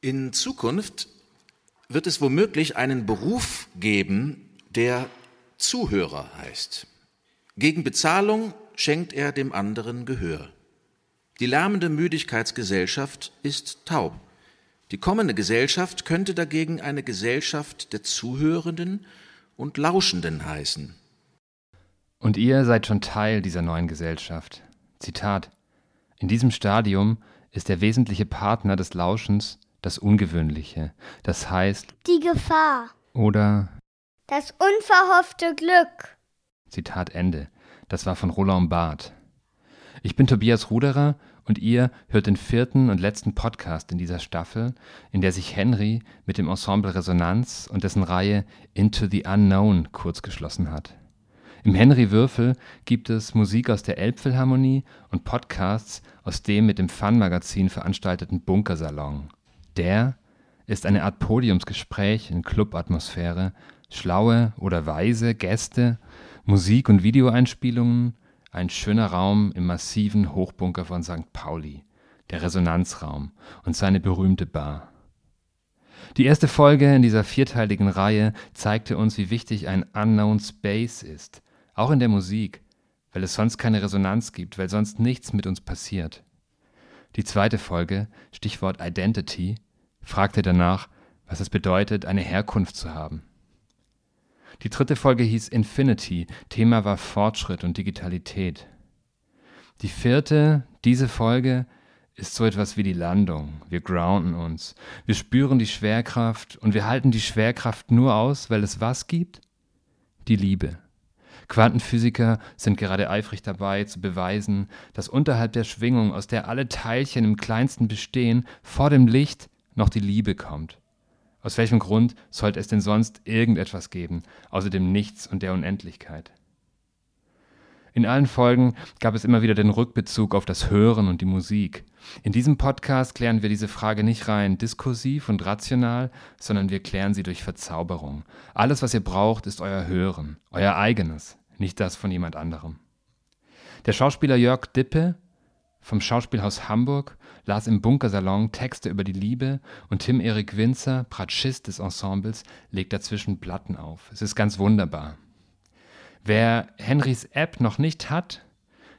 In Zukunft wird es womöglich einen Beruf geben, der Zuhörer heißt. Gegen Bezahlung schenkt er dem anderen Gehör. Die lärmende Müdigkeitsgesellschaft ist taub. Die kommende Gesellschaft könnte dagegen eine Gesellschaft der Zuhörenden und Lauschenden heißen. Und ihr seid schon Teil dieser neuen Gesellschaft. Zitat In diesem Stadium ist der wesentliche Partner des Lauschens das Ungewöhnliche, das heißt die Gefahr oder das unverhoffte Glück. Zitat Ende. Das war von Roland Barth. Ich bin Tobias Ruderer und ihr hört den vierten und letzten Podcast in dieser Staffel, in der sich Henry mit dem Ensemble Resonanz und dessen Reihe Into the Unknown kurzgeschlossen hat. Im Henry Würfel gibt es Musik aus der Elbphilharmonie und Podcasts aus dem mit dem Fun-Magazin veranstalteten Bunkersalon. Der ist eine Art Podiumsgespräch in Clubatmosphäre, schlaue oder weise Gäste, Musik- und Videoeinspielungen, ein schöner Raum im massiven Hochbunker von St. Pauli, der Resonanzraum und seine berühmte Bar. Die erste Folge in dieser vierteiligen Reihe zeigte uns, wie wichtig ein Unknown Space ist, auch in der Musik, weil es sonst keine Resonanz gibt, weil sonst nichts mit uns passiert. Die zweite Folge, Stichwort Identity, fragte danach, was es bedeutet, eine Herkunft zu haben. Die dritte Folge hieß Infinity, Thema war Fortschritt und Digitalität. Die vierte, diese Folge, ist so etwas wie die Landung. Wir grounden uns, wir spüren die Schwerkraft und wir halten die Schwerkraft nur aus, weil es was gibt? Die Liebe. Quantenphysiker sind gerade eifrig dabei zu beweisen, dass unterhalb der Schwingung, aus der alle Teilchen im kleinsten bestehen, vor dem Licht noch die Liebe kommt. Aus welchem Grund sollte es denn sonst irgendetwas geben, außer dem Nichts und der Unendlichkeit? In allen Folgen gab es immer wieder den Rückbezug auf das Hören und die Musik. In diesem Podcast klären wir diese Frage nicht rein diskursiv und rational, sondern wir klären sie durch Verzauberung. Alles, was ihr braucht, ist euer Hören, euer eigenes, nicht das von jemand anderem. Der Schauspieler Jörg Dippe vom Schauspielhaus Hamburg las im Bunkersalon Texte über die Liebe und Tim Erik Winzer, Bratschist des Ensembles, legt dazwischen Platten auf. Es ist ganz wunderbar. Wer Henrys App noch nicht hat,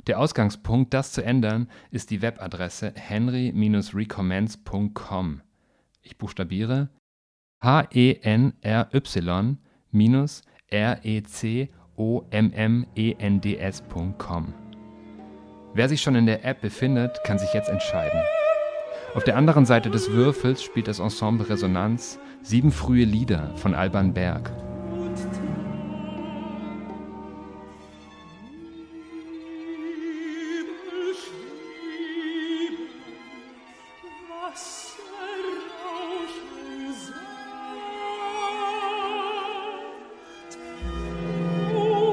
der Ausgangspunkt, das zu ändern, ist die Webadresse henry-recommends.com. Ich buchstabiere H-E-N-R-Y-R-E-C-O-M-M-E-N-D-S.com. Wer sich schon in der App befindet, kann sich jetzt entscheiden. Auf der anderen Seite des Würfels spielt das Ensemble Resonanz sieben frühe Lieder von Alban Berg.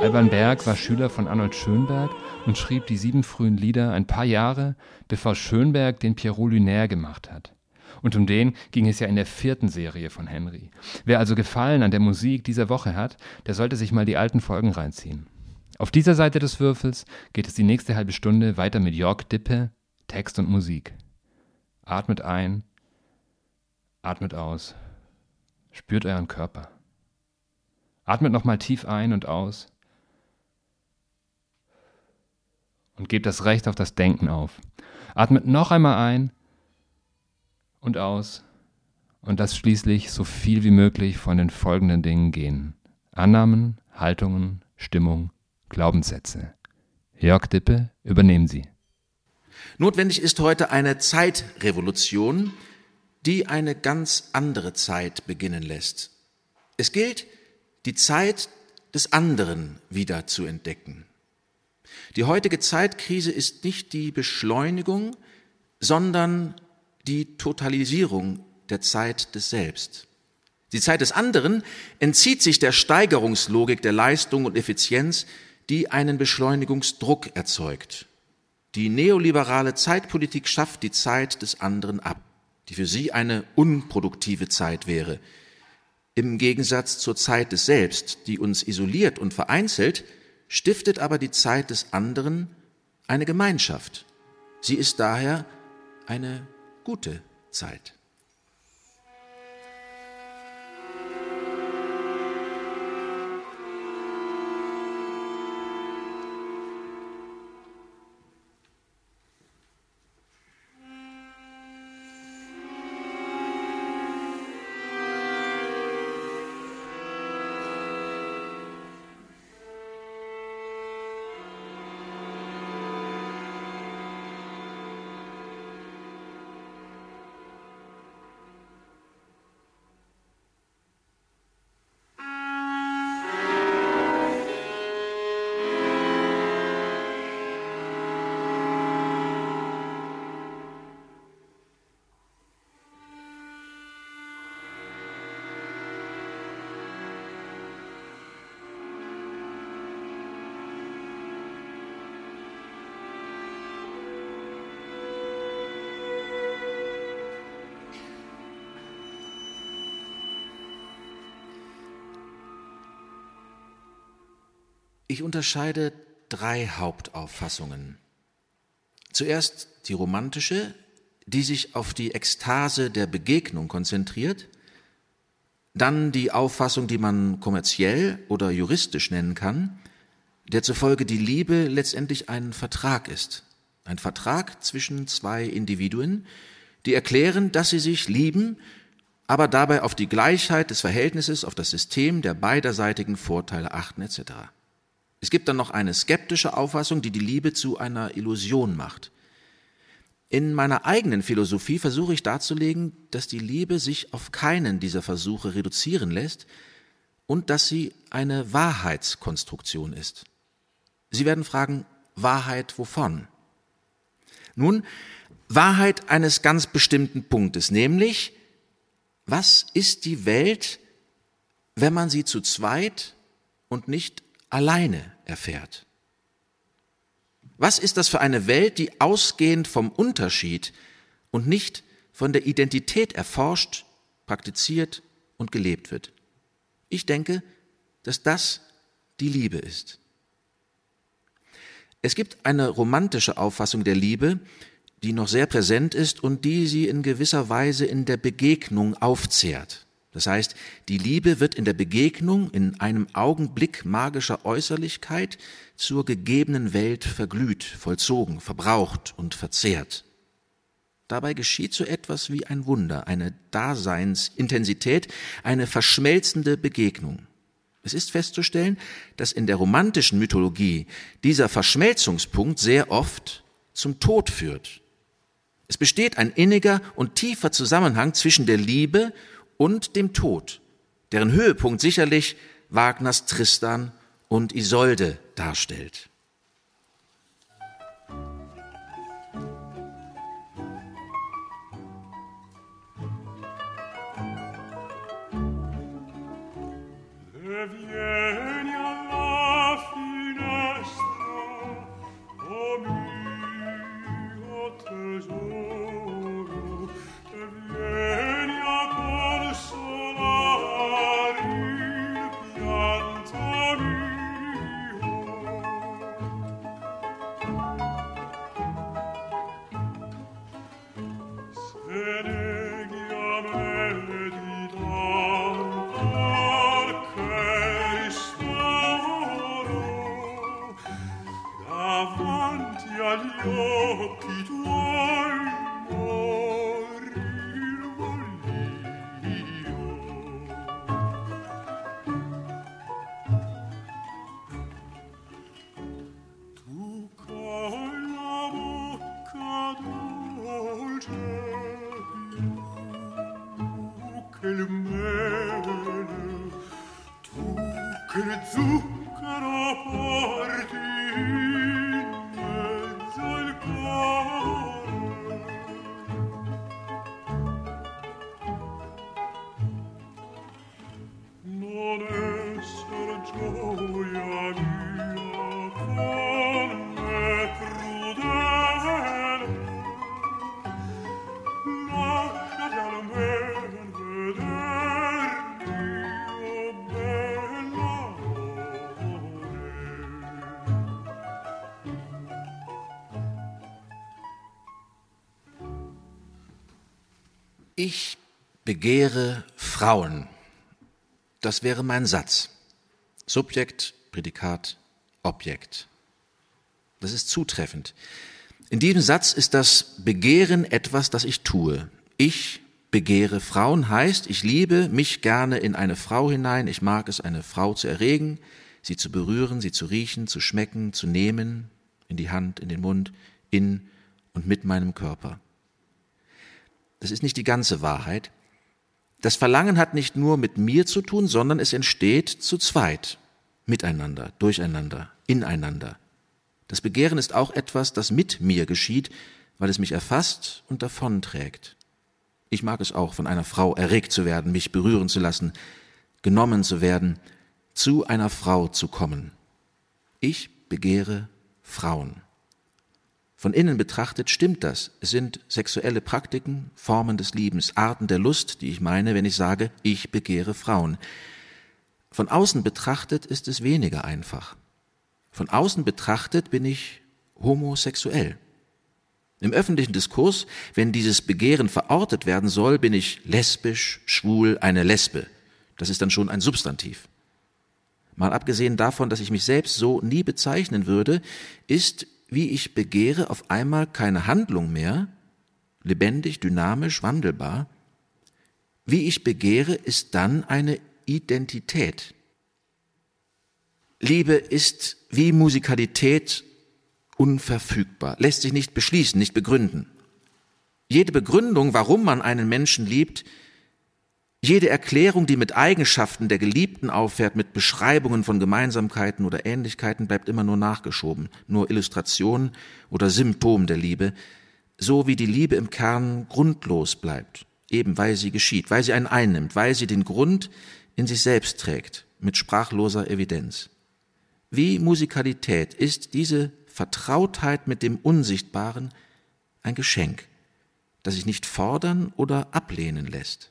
Alban Berg war Schüler von Arnold Schönberg und schrieb die sieben frühen Lieder ein paar Jahre, bevor Schönberg den Pierrot Lunaire gemacht hat. Und um den ging es ja in der vierten Serie von Henry. Wer also Gefallen an der Musik dieser Woche hat, der sollte sich mal die alten Folgen reinziehen. Auf dieser Seite des Würfels geht es die nächste halbe Stunde weiter mit Jörg Dippe, Text und Musik. Atmet ein, atmet aus, spürt euren Körper. Atmet nochmal tief ein und aus und gebt das Recht auf das Denken auf. Atmet noch einmal ein und aus und lasst schließlich so viel wie möglich von den folgenden Dingen gehen. Annahmen, Haltungen, Stimmung, Glaubenssätze. Jörg Dippe, übernehmen Sie. Notwendig ist heute eine Zeitrevolution, die eine ganz andere Zeit beginnen lässt. Es gilt, die Zeit des anderen wieder zu entdecken. Die heutige Zeitkrise ist nicht die Beschleunigung, sondern die Totalisierung der Zeit des Selbst. Die Zeit des anderen entzieht sich der Steigerungslogik der Leistung und Effizienz, die einen Beschleunigungsdruck erzeugt. Die neoliberale Zeitpolitik schafft die Zeit des anderen ab, die für sie eine unproduktive Zeit wäre. Im Gegensatz zur Zeit des Selbst, die uns isoliert und vereinzelt, stiftet aber die Zeit des anderen eine Gemeinschaft. Sie ist daher eine gute Zeit. Ich unterscheide drei Hauptauffassungen. Zuerst die romantische, die sich auf die Ekstase der Begegnung konzentriert, dann die Auffassung, die man kommerziell oder juristisch nennen kann, der zufolge die Liebe letztendlich ein Vertrag ist, ein Vertrag zwischen zwei Individuen, die erklären, dass sie sich lieben, aber dabei auf die Gleichheit des Verhältnisses, auf das System der beiderseitigen Vorteile achten etc. Es gibt dann noch eine skeptische Auffassung, die die Liebe zu einer Illusion macht. In meiner eigenen Philosophie versuche ich darzulegen, dass die Liebe sich auf keinen dieser Versuche reduzieren lässt und dass sie eine Wahrheitskonstruktion ist. Sie werden fragen, Wahrheit wovon? Nun, Wahrheit eines ganz bestimmten Punktes, nämlich, was ist die Welt, wenn man sie zu zweit und nicht alleine erfährt? Was ist das für eine Welt, die ausgehend vom Unterschied und nicht von der Identität erforscht, praktiziert und gelebt wird? Ich denke, dass das die Liebe ist. Es gibt eine romantische Auffassung der Liebe, die noch sehr präsent ist und die sie in gewisser Weise in der Begegnung aufzehrt. Das heißt, die Liebe wird in der Begegnung in einem Augenblick magischer Äußerlichkeit zur gegebenen Welt verglüht, vollzogen, verbraucht und verzehrt. Dabei geschieht so etwas wie ein Wunder, eine Daseinsintensität, eine verschmelzende Begegnung. Es ist festzustellen, dass in der romantischen Mythologie dieser Verschmelzungspunkt sehr oft zum Tod führt. Es besteht ein inniger und tiefer Zusammenhang zwischen der Liebe und dem Tod, deren Höhepunkt sicherlich Wagners Tristan und Isolde darstellt. Ich begehre Frauen. Das wäre mein Satz. Subjekt, Prädikat, Objekt. Das ist zutreffend. In diesem Satz ist das Begehren etwas, das ich tue. Ich begehre Frauen heißt, ich liebe mich gerne in eine Frau hinein. Ich mag es, eine Frau zu erregen, sie zu berühren, sie zu riechen, zu schmecken, zu nehmen, in die Hand, in den Mund, in und mit meinem Körper. Das ist nicht die ganze Wahrheit. Das Verlangen hat nicht nur mit mir zu tun, sondern es entsteht zu zweit, miteinander, durcheinander, ineinander. Das Begehren ist auch etwas, das mit mir geschieht, weil es mich erfasst und davonträgt. Ich mag es auch, von einer Frau erregt zu werden, mich berühren zu lassen, genommen zu werden, zu einer Frau zu kommen. Ich begehre Frauen. Von innen betrachtet stimmt das. Es sind sexuelle Praktiken, Formen des Liebens, Arten der Lust, die ich meine, wenn ich sage, ich begehre Frauen. Von außen betrachtet ist es weniger einfach. Von außen betrachtet bin ich homosexuell. Im öffentlichen Diskurs, wenn dieses Begehren verortet werden soll, bin ich lesbisch, schwul, eine Lesbe. Das ist dann schon ein Substantiv. Mal abgesehen davon, dass ich mich selbst so nie bezeichnen würde, ist, wie ich begehre, auf einmal keine Handlung mehr, lebendig, dynamisch, wandelbar. Wie ich begehre, ist dann eine Identität. Liebe ist wie Musikalität unverfügbar, lässt sich nicht beschließen, nicht begründen. Jede Begründung, warum man einen Menschen liebt, jede Erklärung, die mit Eigenschaften der Geliebten auffährt, mit Beschreibungen von Gemeinsamkeiten oder Ähnlichkeiten, bleibt immer nur nachgeschoben, nur Illustration oder Symptom der Liebe, so wie die Liebe im Kern grundlos bleibt, eben weil sie geschieht, weil sie einen einnimmt, weil sie den Grund in sich selbst trägt, mit sprachloser Evidenz. Wie Musikalität ist diese Vertrautheit mit dem Unsichtbaren ein Geschenk, das sich nicht fordern oder ablehnen lässt.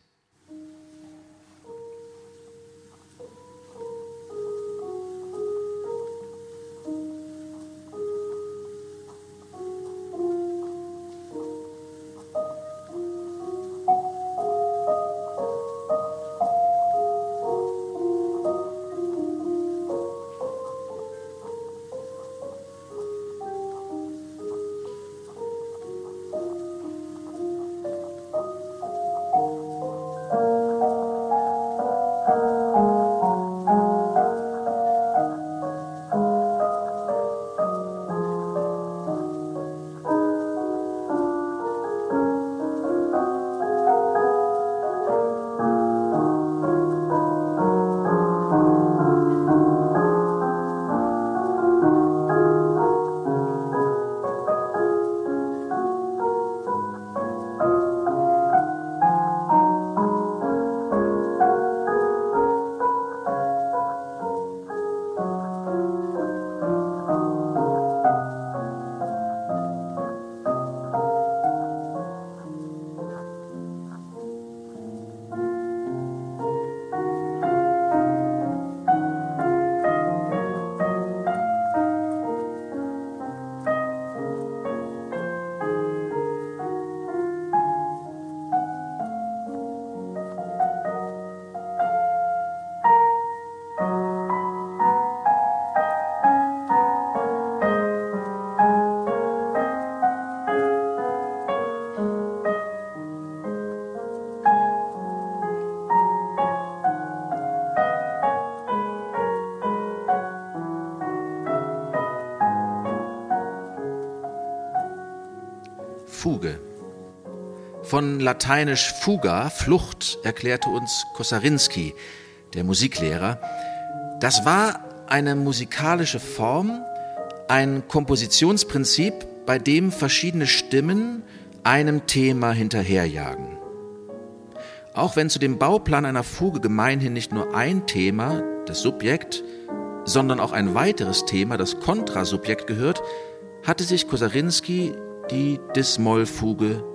Von lateinisch fuga, Flucht, erklärte uns Kosarinski, der Musiklehrer. Das war eine musikalische Form, ein Kompositionsprinzip, bei dem verschiedene Stimmen einem Thema hinterherjagen. Auch wenn zu dem Bauplan einer Fuge gemeinhin nicht nur ein Thema, das Subjekt, sondern auch ein weiteres Thema, das Kontrasubjekt gehört, hatte sich Kosarinski die Dis-Moll-Fuge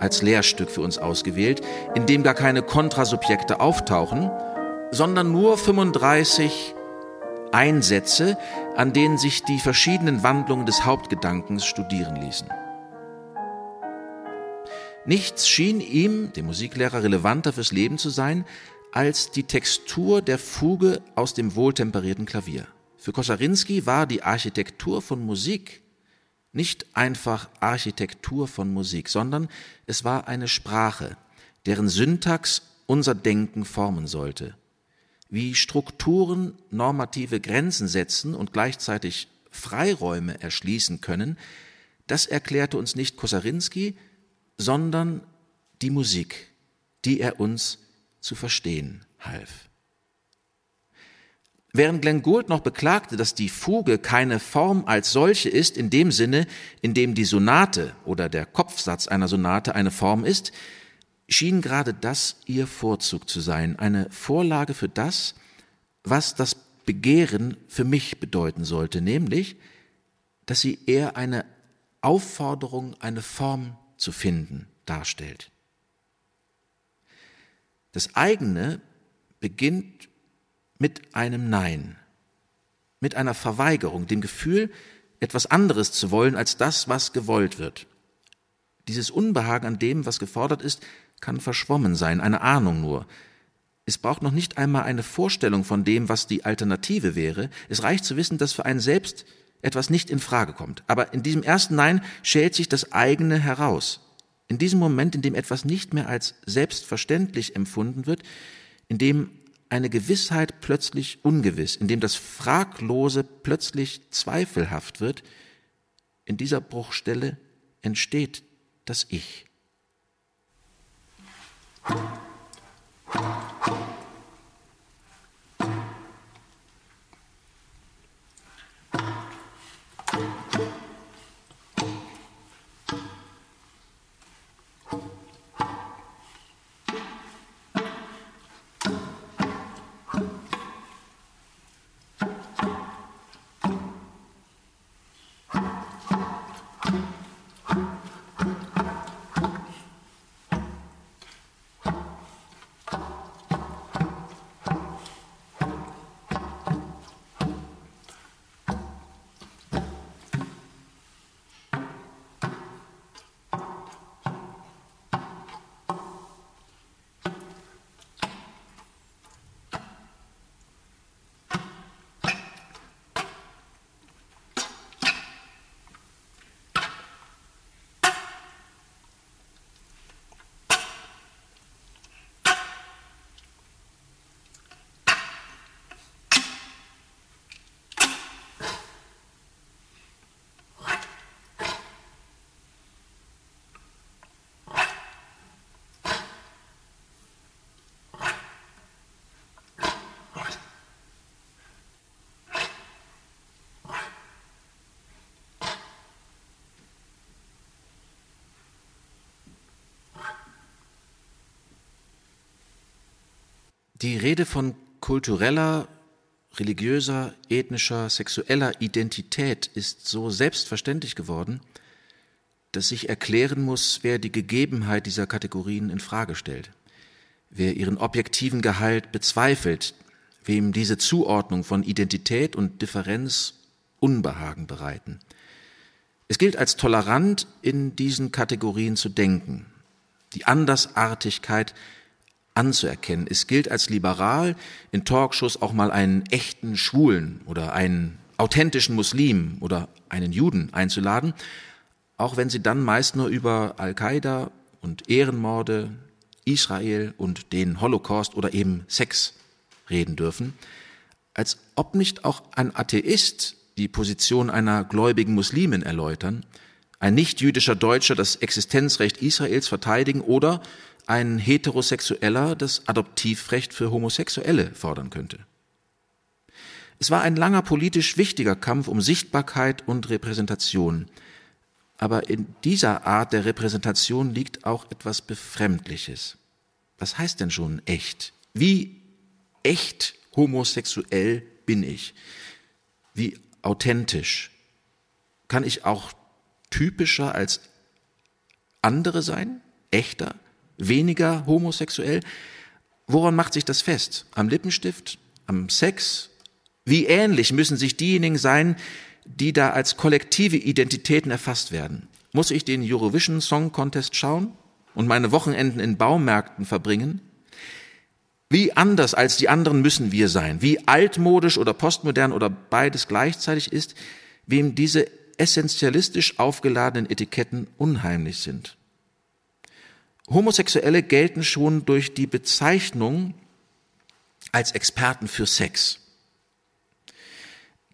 als Lehrstück für uns ausgewählt, in dem gar keine Kontrasubjekte auftauchen, sondern nur 35 Einsätze, an denen sich die verschiedenen Wandlungen des Hauptgedankens studieren ließen. Nichts schien ihm, dem Musiklehrer, relevanter fürs Leben zu sein, als die Textur der Fuge aus dem wohltemperierten Klavier. Für Kosarinski war die Architektur von Musik nicht einfach Architektur von Musik, sondern es war eine Sprache, deren Syntax unser Denken formen sollte. Wie Strukturen normative Grenzen setzen und gleichzeitig Freiräume erschließen können, das erklärte uns nicht Kosarinski, sondern die Musik, die er uns zu verstehen half. Während Glenn Gould noch beklagte, dass die Fuge keine Form als solche ist, in dem Sinne, in dem die Sonate oder der Kopfsatz einer Sonate eine Form ist, schien gerade das ihr Vorzug zu sein, eine Vorlage für das, was das Begehren für mich bedeuten sollte, nämlich, dass sie eher eine Aufforderung, eine Form zu finden darstellt. Das eigene beginnt mit einem Nein. mit einer Verweigerung, dem Gefühl, etwas anderes zu wollen als das, was gewollt wird. Dieses Unbehagen an dem, was gefordert ist, kann verschwommen sein, eine Ahnung nur. Es braucht noch nicht einmal eine Vorstellung von dem, was die Alternative wäre. Es reicht zu wissen, dass für einen selbst etwas nicht in Frage kommt. Aber in diesem ersten Nein schält sich das eigene heraus. In diesem Moment, in dem etwas nicht mehr als selbstverständlich empfunden wird, in dem eine Gewissheit plötzlich ungewiss, in dem das Fraglose plötzlich zweifelhaft wird, in dieser Bruchstelle entsteht das Ich. Die Rede von kultureller, religiöser, ethnischer, sexueller Identität ist so selbstverständlich geworden, dass sich erklären muss, wer die Gegebenheit dieser Kategorien in Frage stellt, wer ihren objektiven Gehalt bezweifelt, wem diese Zuordnung von Identität und Differenz Unbehagen bereiten. Es gilt als tolerant, in diesen Kategorien zu denken. Die Andersartigkeit anzuerkennen. Es gilt als liberal, in Talkshows auch mal einen echten Schwulen oder einen authentischen Muslim oder einen Juden einzuladen, auch wenn sie dann meist nur über Al-Qaida und Ehrenmorde, Israel und den Holocaust oder eben Sex reden dürfen, als ob nicht auch ein Atheist die Position einer gläubigen Muslimin erläutern, ein nicht-jüdischer Deutscher das Existenzrecht Israels verteidigen oder ein Heterosexueller das Adoptivrecht für Homosexuelle fordern könnte. Es war ein langer politisch wichtiger Kampf um Sichtbarkeit und Repräsentation. Aber in dieser Art der Repräsentation liegt auch etwas Befremdliches. Was heißt denn schon echt? Wie echt homosexuell bin ich? Wie authentisch? Kann ich auch typischer als andere sein? Echter? Weniger homosexuell. Woran macht sich das fest? Am Lippenstift? Am Sex? Wie ähnlich müssen sich diejenigen sein, die da als kollektive Identitäten erfasst werden? Muss ich den Eurovision Song Contest schauen und meine Wochenenden in Baumärkten verbringen? Wie anders als die anderen müssen wir sein? Wie altmodisch oder postmodern oder beides gleichzeitig ist, wem diese essentialistisch aufgeladenen Etiketten unheimlich sind? Homosexuelle gelten schon durch die Bezeichnung als Experten für Sex.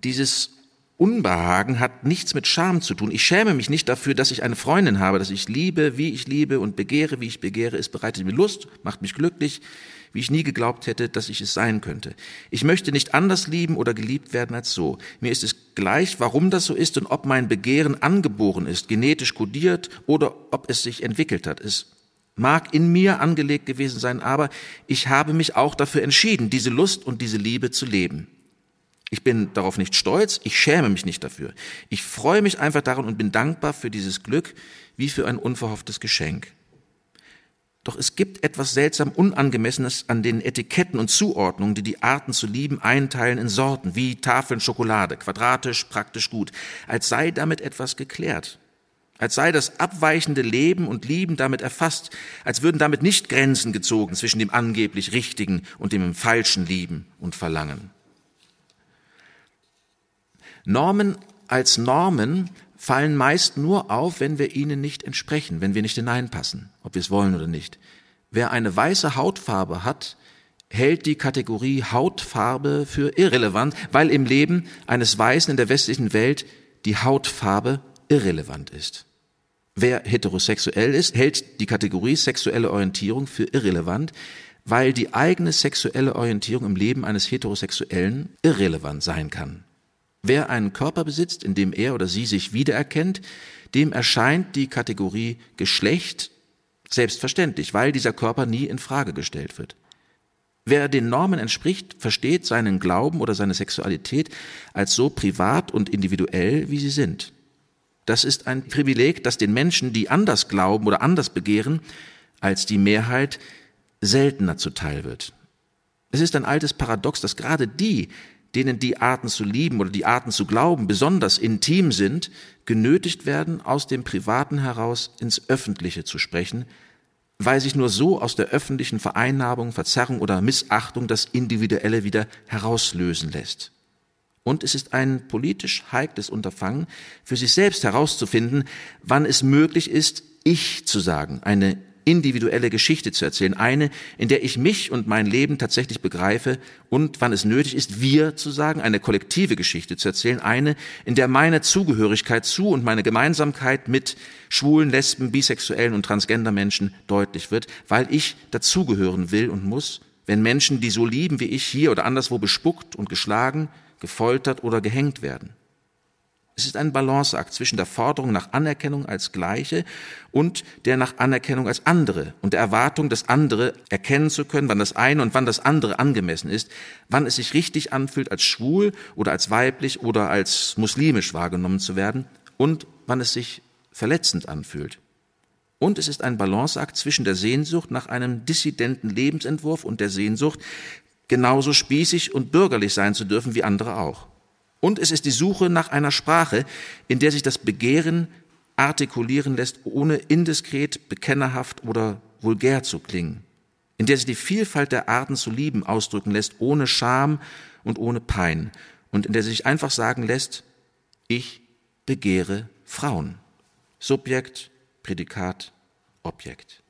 Dieses Unbehagen hat nichts mit Scham zu tun. Ich schäme mich nicht dafür, dass ich eine Freundin habe, dass ich liebe, wie ich liebe und begehre, wie ich begehre. Es bereitet mir Lust, macht mich glücklich, wie ich nie geglaubt hätte, dass ich es sein könnte. Ich möchte nicht anders lieben oder geliebt werden als so. Mir ist es gleich, warum das so ist und ob mein Begehren angeboren ist, genetisch kodiert oder ob es sich entwickelt hat. Es mag in mir angelegt gewesen sein, aber ich habe mich auch dafür entschieden, diese Lust und diese Liebe zu leben. Ich bin darauf nicht stolz, ich schäme mich nicht dafür. Ich freue mich einfach daran und bin dankbar für dieses Glück wie für ein unverhofftes Geschenk. Doch es gibt etwas seltsam Unangemessenes an den Etiketten und Zuordnungen, die die Arten zu lieben einteilen in Sorten, wie Tafeln Schokolade, quadratisch, praktisch gut, als sei damit etwas geklärt, als sei das abweichende Leben und Lieben damit erfasst, als würden damit nicht Grenzen gezogen zwischen dem angeblich richtigen und dem falschen Lieben und Verlangen. Normen als Normen fallen meist nur auf, wenn wir ihnen nicht entsprechen, wenn wir nicht hineinpassen, ob wir es wollen oder nicht. Wer eine weiße Hautfarbe hat, hält die Kategorie Hautfarbe für irrelevant, weil im Leben eines Weißen in der westlichen Welt die Hautfarbe irrelevant ist. Wer heterosexuell ist, hält die Kategorie sexuelle Orientierung für irrelevant, weil die eigene sexuelle Orientierung im Leben eines Heterosexuellen irrelevant sein kann. Wer einen Körper besitzt, in dem er oder sie sich wiedererkennt, dem erscheint die Kategorie Geschlecht selbstverständlich, weil dieser Körper nie in Frage gestellt wird. Wer den Normen entspricht, versteht seinen Glauben oder seine Sexualität als so privat und individuell, wie sie sind. Das ist ein Privileg, das den Menschen, die anders glauben oder anders begehren, als die Mehrheit seltener zuteil wird. Es ist ein altes Paradox, dass gerade die, denen die Arten zu lieben oder die Arten zu glauben besonders intim sind, genötigt werden, aus dem Privaten heraus ins Öffentliche zu sprechen, weil sich nur so aus der öffentlichen Vereinnahmung, Verzerrung oder Missachtung das Individuelle wieder herauslösen lässt. Und es ist ein politisch heikles Unterfangen, für sich selbst herauszufinden, wann es möglich ist, ich zu sagen, eine individuelle Geschichte zu erzählen, eine, in der ich mich und mein Leben tatsächlich begreife und wann es nötig ist, wir zu sagen, eine kollektive Geschichte zu erzählen, eine, in der meine Zugehörigkeit zu und meine Gemeinsamkeit mit schwulen, lesben, bisexuellen und transgender Menschen deutlich wird, weil ich dazugehören will und muss, wenn Menschen, die so lieben wie ich, hier oder anderswo bespuckt und geschlagen, gefoltert oder gehängt werden. Es ist ein Balanceakt zwischen der Forderung nach Anerkennung als Gleiche und der nach Anerkennung als andere und der Erwartung, das andere erkennen zu können, wann das eine und wann das andere angemessen ist, wann es sich richtig anfühlt, als schwul oder als weiblich oder als muslimisch wahrgenommen zu werden und wann es sich verletzend anfühlt. Und es ist ein Balanceakt zwischen der Sehnsucht nach einem dissidenten Lebensentwurf und der Sehnsucht, genauso spießig und bürgerlich sein zu dürfen wie andere auch. Und es ist die Suche nach einer Sprache, in der sich das Begehren artikulieren lässt, ohne indiskret, bekennerhaft oder vulgär zu klingen, in der sich die Vielfalt der Arten zu lieben ausdrücken lässt, ohne Scham und ohne Pein, und in der sich einfach sagen lässt, ich begehre Frauen. Subjekt, Prädikat, Objekt.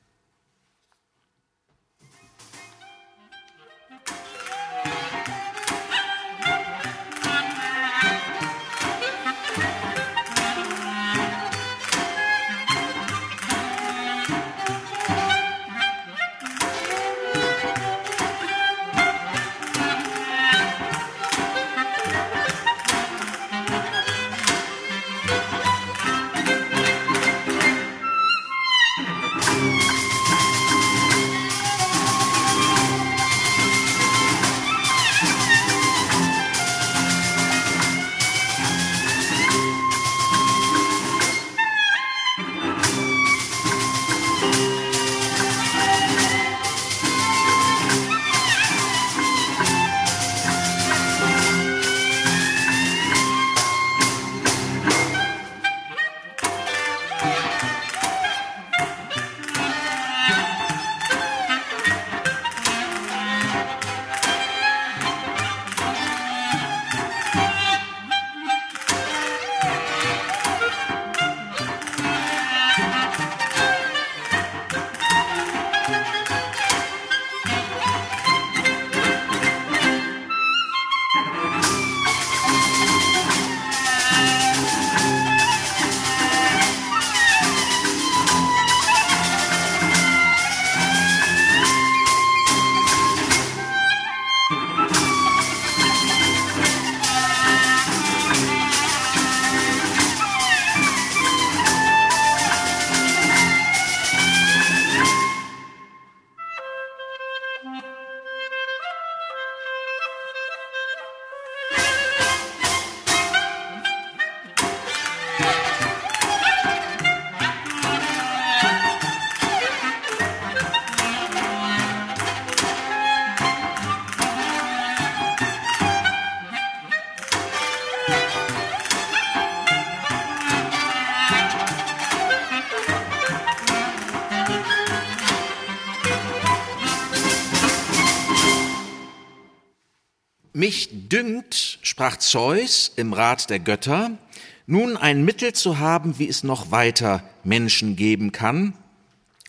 Mich dünkt, sprach Zeus im Rat der Götter, nun ein Mittel zu haben, wie es noch weiter Menschen geben kann,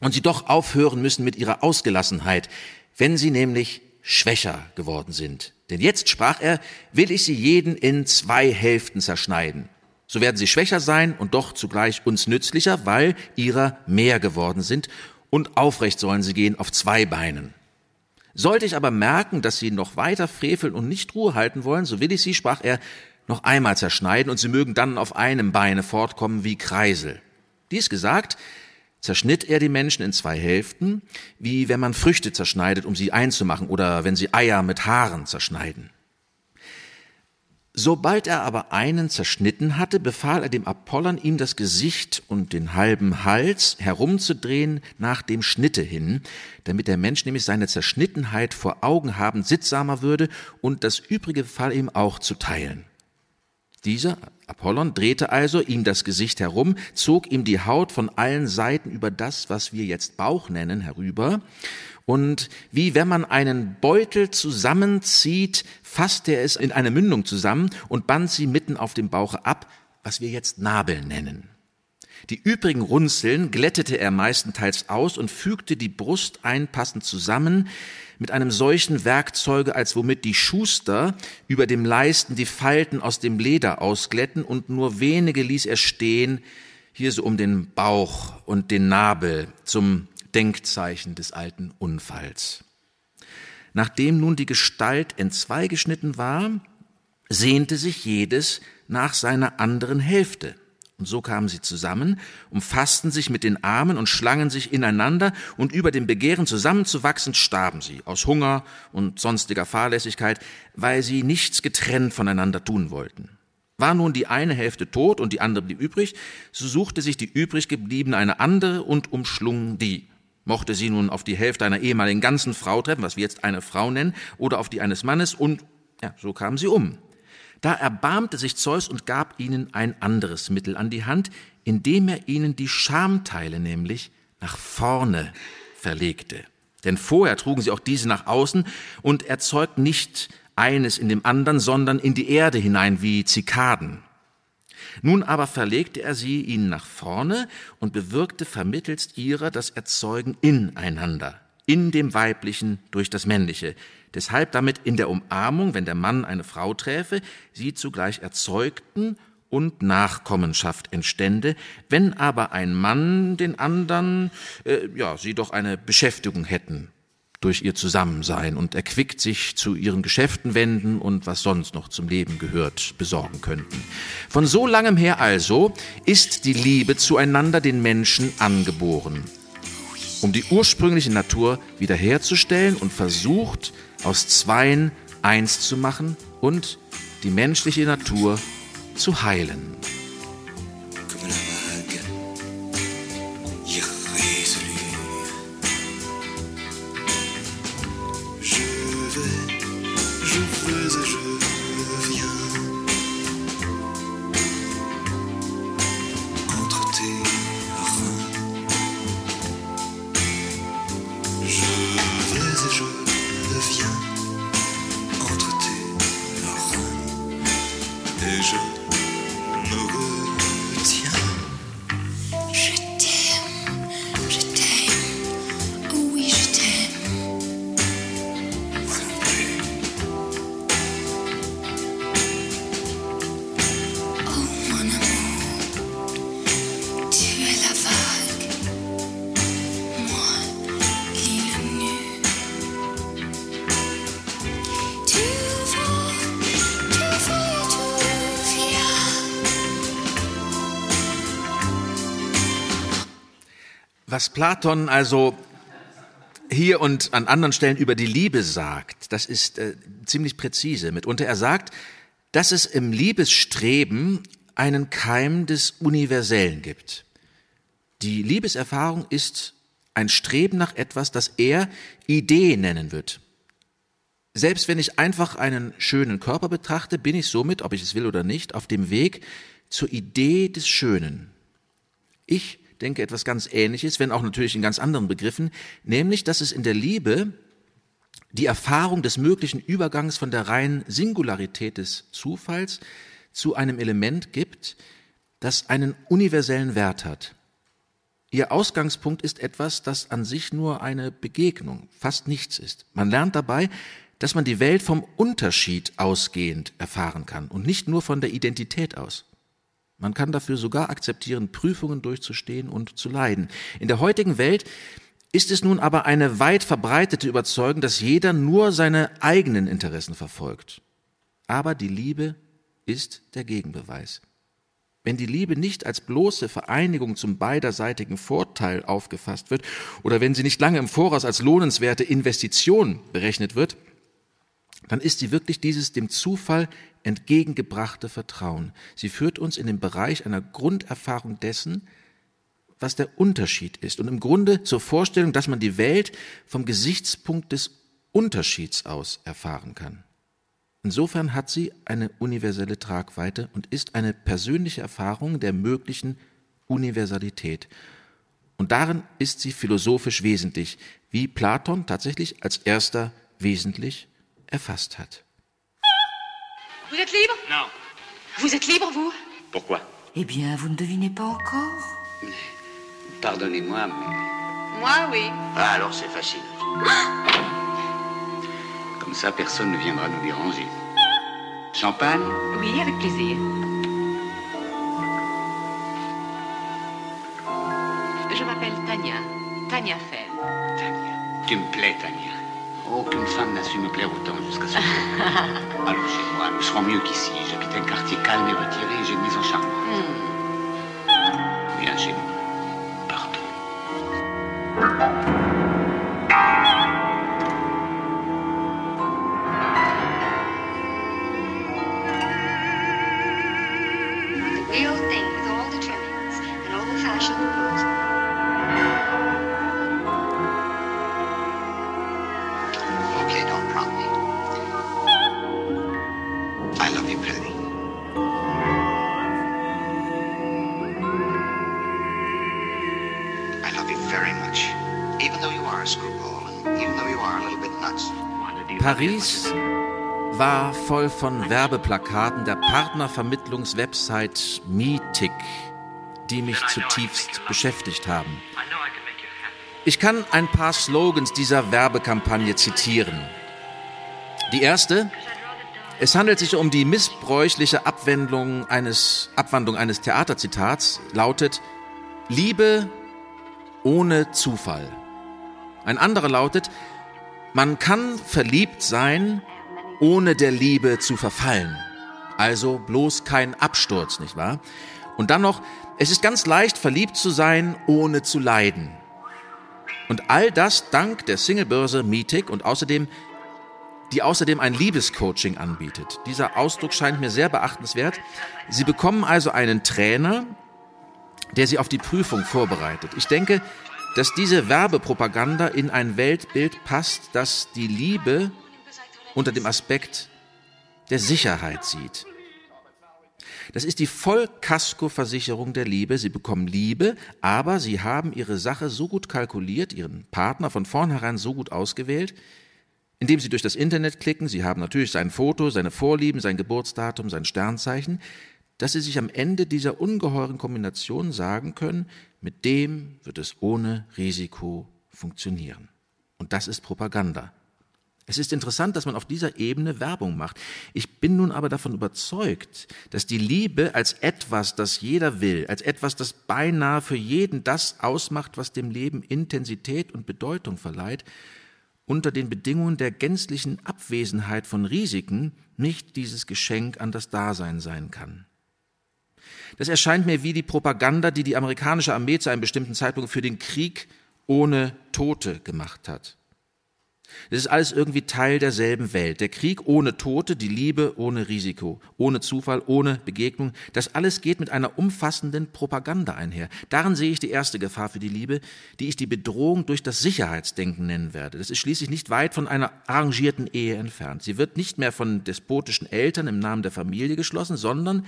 und sie doch aufhören müssen mit ihrer Ausgelassenheit, wenn sie nämlich schwächer geworden sind. Denn jetzt, sprach er, will ich sie jeden in zwei Hälften zerschneiden. So werden sie schwächer sein und doch zugleich uns nützlicher, weil ihrer mehr geworden sind, und aufrecht sollen sie gehen auf zwei Beinen. Sollte ich aber merken, dass sie noch weiter freveln und nicht Ruhe halten wollen, so will ich sie, sprach er, noch einmal zerschneiden und sie mögen dann auf einem Beine fortkommen wie Kreisel. Dies gesagt, zerschnitt er die Menschen in zwei Hälften, wie wenn man Früchte zerschneidet, um sie einzumachen, oder wenn sie Eier mit Haaren zerschneiden. Sobald er aber einen zerschnitten hatte, befahl er dem Apollon, ihm das Gesicht und den halben Hals herumzudrehen nach dem Schnitte hin, damit der Mensch nämlich seine Zerschnittenheit vor Augen haben sittsamer würde und das übrige befahl ihm auch zu teilen. Dieser, Apollon, drehte also ihm das Gesicht herum, zog ihm die Haut von allen Seiten über das, was wir jetzt Bauch nennen, herüber, und wie wenn man einen Beutel zusammenzieht, fasste er es in eine Mündung zusammen und band sie mitten auf dem Bauche ab, was wir jetzt Nabel nennen. Die übrigen Runzeln glättete er meistenteils aus und fügte die Brust einpassend zusammen mit einem solchen Werkzeuge, als womit die Schuster über dem Leisten die Falten aus dem Leder ausglätten und nur wenige ließ er stehen, hier so um den Bauch und den Nabel zum Denkzeichen des alten Unfalls. Nachdem nun die Gestalt entzweigeschnitten war, sehnte sich jedes nach seiner anderen Hälfte. Und so kamen sie zusammen, umfassten sich mit den Armen und schlangen sich ineinander, und über dem Begehren zusammenzuwachsen starben sie, aus Hunger und sonstiger Fahrlässigkeit, weil sie nichts getrennt voneinander tun wollten. War nun die eine Hälfte tot und die andere blieb übrig, so suchte sich die übrig gebliebene eine andere und umschlung die. Mochte sie nun auf die Hälfte einer ehemaligen ganzen Frau treffen, was wir jetzt eine Frau nennen, oder auf die eines Mannes, und ja, so kamen sie um. Da erbarmte sich Zeus und gab ihnen ein anderes Mittel an die Hand, indem er ihnen die Schamteile nämlich nach vorne verlegte. Denn vorher trugen sie auch diese nach außen und erzeugt nicht eines in dem anderen, sondern in die Erde hinein wie Zikaden. Nun aber verlegte er sie ihnen nach vorne und bewirkte vermittelst ihrer das Erzeugen ineinander, in dem Weiblichen durch das Männliche, deshalb damit in der Umarmung, wenn der Mann eine Frau träfe, sie zugleich erzeugten und Nachkommenschaft entstände, wenn aber ein Mann den anderen, äh, ja, sie doch eine Beschäftigung hätten durch ihr Zusammensein und erquickt sich zu ihren Geschäften wenden und was sonst noch zum Leben gehört, besorgen könnten. Von so langem her also ist die Liebe zueinander den Menschen angeboren um die ursprüngliche Natur wiederherzustellen und versucht, aus Zweien eins zu machen und die menschliche Natur zu heilen. Platon also hier und an anderen Stellen über die Liebe sagt, das ist äh, ziemlich präzise. Mitunter er sagt, dass es im Liebesstreben einen Keim des Universellen gibt. Die Liebeserfahrung ist ein Streben nach etwas, das er Idee nennen wird. Selbst wenn ich einfach einen schönen Körper betrachte, bin ich somit, ob ich es will oder nicht, auf dem Weg zur Idee des Schönen. Ich denke, etwas ganz Ähnliches, wenn auch natürlich in ganz anderen Begriffen, nämlich, dass es in der Liebe die Erfahrung des möglichen Übergangs von der reinen Singularität des Zufalls zu einem Element gibt, das einen universellen Wert hat. Ihr Ausgangspunkt ist etwas, das an sich nur eine Begegnung, fast nichts ist. Man lernt dabei, dass man die Welt vom Unterschied ausgehend erfahren kann und nicht nur von der Identität aus. Man kann dafür sogar akzeptieren, Prüfungen durchzustehen und zu leiden. In der heutigen Welt ist es nun aber eine weit verbreitete Überzeugung, dass jeder nur seine eigenen Interessen verfolgt. Aber die Liebe ist der Gegenbeweis. Wenn die Liebe nicht als bloße Vereinigung zum beiderseitigen Vorteil aufgefasst wird oder wenn sie nicht lange im Voraus als lohnenswerte Investition berechnet wird, dann ist sie wirklich dieses dem Zufall entgegengebrachte Vertrauen. Sie führt uns in den Bereich einer Grunderfahrung dessen, was der Unterschied ist und im Grunde zur Vorstellung, dass man die Welt vom Gesichtspunkt des Unterschieds aus erfahren kann. Insofern hat sie eine universelle Tragweite und ist eine persönliche Erfahrung der möglichen Universalität. Und darin ist sie philosophisch wesentlich, wie Platon tatsächlich als erster wesentlich erfasst hat. Vous êtes libre Non. Vous êtes libre, vous Pourquoi Eh bien, vous ne devinez pas encore Pardonnez-moi, mais. Moi, oui. Ah, alors c'est facile. Comme ça, personne ne viendra nous déranger. Champagne Oui, avec plaisir. Je m'appelle Tania. Tania Fell. Tania. Tu me plais, Tania. Aucune femme n'a su me plaire autant jusqu'à ce. Allons chez moi, nous serons mieux qu'ici. J'habite un quartier calme et retiré, j'ai une maison charmante. Viens chez moi. Pardon. Paris war voll von Werbeplakaten der Partnervermittlungswebsite Meetic, die mich zutiefst beschäftigt haben. Ich kann ein paar Slogans dieser Werbekampagne zitieren. Die erste, es handelt sich um die missbräuchliche Abwendung eines, Abwandlung eines Theaterzitats, lautet Liebe ohne Zufall. Ein anderer lautet, man kann verliebt sein, ohne der Liebe zu verfallen. Also bloß kein Absturz, nicht wahr? Und dann noch, es ist ganz leicht, verliebt zu sein, ohne zu leiden. Und all das dank der Singlebörse Meetic und außerdem, die außerdem ein Liebescoaching anbietet. Dieser Ausdruck scheint mir sehr beachtenswert. Sie bekommen also einen Trainer, der Sie auf die Prüfung vorbereitet. Ich denke, dass diese Werbepropaganda in ein Weltbild passt, das die Liebe unter dem Aspekt der Sicherheit sieht. Das ist die Vollkaskoversicherung der Liebe. Sie bekommen Liebe, aber sie haben ihre Sache so gut kalkuliert, ihren Partner von vornherein so gut ausgewählt, indem sie durch das Internet klicken. Sie haben natürlich sein Foto, seine Vorlieben, sein Geburtsdatum, sein Sternzeichen, dass sie sich am Ende dieser ungeheuren Kombination sagen können, mit dem wird es ohne Risiko funktionieren. Und das ist Propaganda. Es ist interessant, dass man auf dieser Ebene Werbung macht. Ich bin nun aber davon überzeugt, dass die Liebe als etwas, das jeder will, als etwas, das beinahe für jeden das ausmacht, was dem Leben Intensität und Bedeutung verleiht, unter den Bedingungen der gänzlichen Abwesenheit von Risiken nicht dieses Geschenk an das Dasein sein kann. Das erscheint mir wie die Propaganda, die die amerikanische Armee zu einem bestimmten Zeitpunkt für den Krieg ohne Tote gemacht hat. Das ist alles irgendwie Teil derselben Welt. Der Krieg ohne Tote, die Liebe ohne Risiko, ohne Zufall, ohne Begegnung. Das alles geht mit einer umfassenden Propaganda einher. Darin sehe ich die erste Gefahr für die Liebe, die ich die Bedrohung durch das Sicherheitsdenken nennen werde. Das ist schließlich nicht weit von einer arrangierten Ehe entfernt. Sie wird nicht mehr von despotischen Eltern im Namen der Familie geschlossen, sondern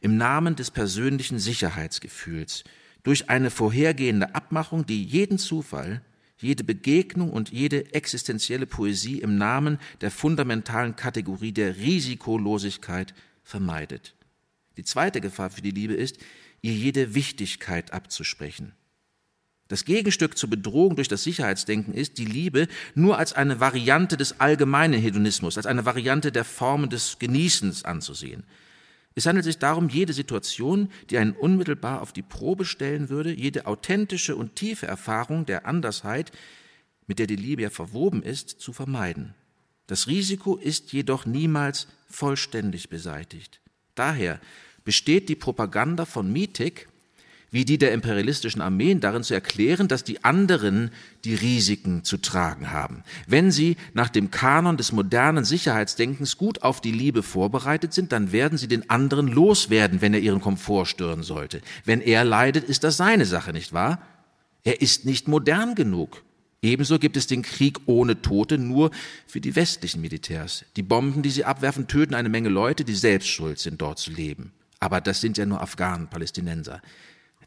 im Namen des persönlichen Sicherheitsgefühls. Durch eine vorhergehende Abmachung, die jeden Zufall jede Begegnung und jede existenzielle Poesie im Namen der fundamentalen Kategorie der Risikolosigkeit vermeidet. Die zweite Gefahr für die Liebe ist, ihr jede Wichtigkeit abzusprechen. Das Gegenstück zur Bedrohung durch das Sicherheitsdenken ist, die Liebe nur als eine Variante des allgemeinen Hedonismus, als eine Variante der Formen des Genießens anzusehen. Es handelt sich darum, jede Situation, die einen unmittelbar auf die Probe stellen würde, jede authentische und tiefe Erfahrung der Andersheit, mit der die Liebe ja verwoben ist, zu vermeiden. Das Risiko ist jedoch niemals vollständig beseitigt. Daher besteht die Propaganda von Mietig wie die der imperialistischen Armeen darin zu erklären, dass die anderen die Risiken zu tragen haben. Wenn sie nach dem Kanon des modernen Sicherheitsdenkens gut auf die Liebe vorbereitet sind, dann werden sie den anderen loswerden, wenn er ihren Komfort stören sollte. Wenn er leidet, ist das seine Sache, nicht wahr? Er ist nicht modern genug. Ebenso gibt es den Krieg ohne Tote nur für die westlichen Militärs. Die Bomben, die sie abwerfen, töten eine Menge Leute, die selbst schuld sind, dort zu leben. Aber das sind ja nur Afghanen, Palästinenser.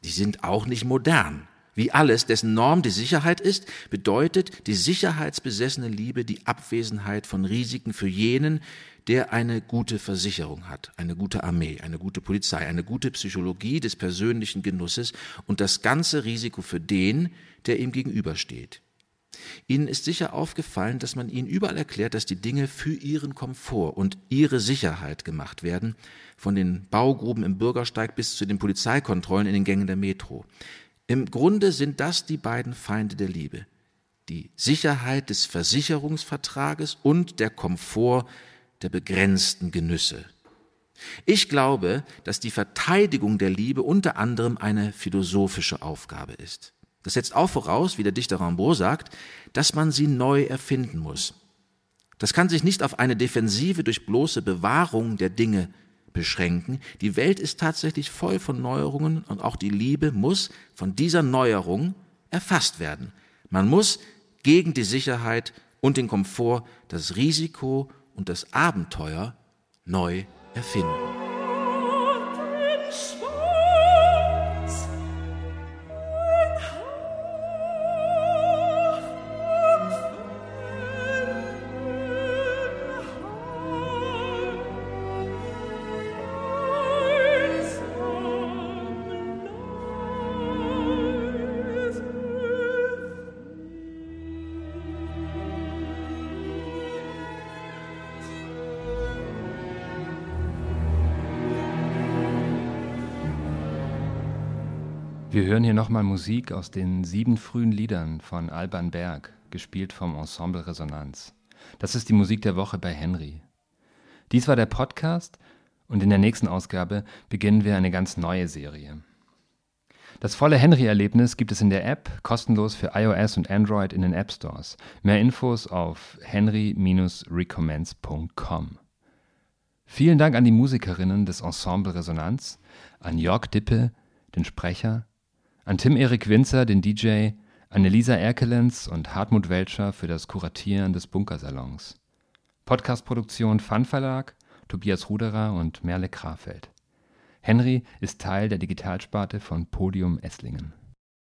Die sind auch nicht modern. Wie alles, dessen Norm die Sicherheit ist, bedeutet die sicherheitsbesessene Liebe die Abwesenheit von Risiken für jenen, der eine gute Versicherung hat, eine gute Armee, eine gute Polizei, eine gute Psychologie des persönlichen Genusses und das ganze Risiko für den, der ihm gegenübersteht. Ihnen ist sicher aufgefallen, dass man Ihnen überall erklärt, dass die Dinge für Ihren Komfort und Ihre Sicherheit gemacht werden, von den Baugruben im Bürgersteig bis zu den Polizeikontrollen in den Gängen der Metro. Im Grunde sind das die beiden Feinde der Liebe. Die Sicherheit des Versicherungsvertrages und der Komfort der begrenzten Genüsse. Ich glaube, dass die Verteidigung der Liebe unter anderem eine philosophische Aufgabe ist. Das setzt auch voraus, wie der Dichter Rimbaud sagt, dass man sie neu erfinden muss. Das kann sich nicht auf eine Defensive durch bloße Bewahrung der Dinge beschränken. Die Welt ist tatsächlich voll von Neuerungen und auch die Liebe muss von dieser Neuerung erfasst werden. Man muss gegen die Sicherheit und den Komfort das Risiko und das Abenteuer neu erfinden. Wir hören hier nochmal Musik aus den sieben frühen Liedern von Alban Berg, gespielt vom Ensemble Resonanz. Das ist die Musik der Woche bei Henry. Dies war der Podcast und in der nächsten Ausgabe beginnen wir eine ganz neue Serie. Das volle Henry-Erlebnis gibt es in der App, kostenlos für iOS und Android in den App Stores. Mehr Infos auf henry-recommends.com. Vielen Dank an die Musikerinnen des Ensemble Resonanz, an Jörg Dippe, den Sprecher, an Tim-Erik Winzer, den DJ, an Elisa Erkelenz und Hartmut Weltscher für das Kuratieren des Bunkersalons. Podcastproduktion Fun Verlag, Tobias Ruderer und Merle Krafeld. Henry ist Teil der Digitalsparte von Podium Esslingen.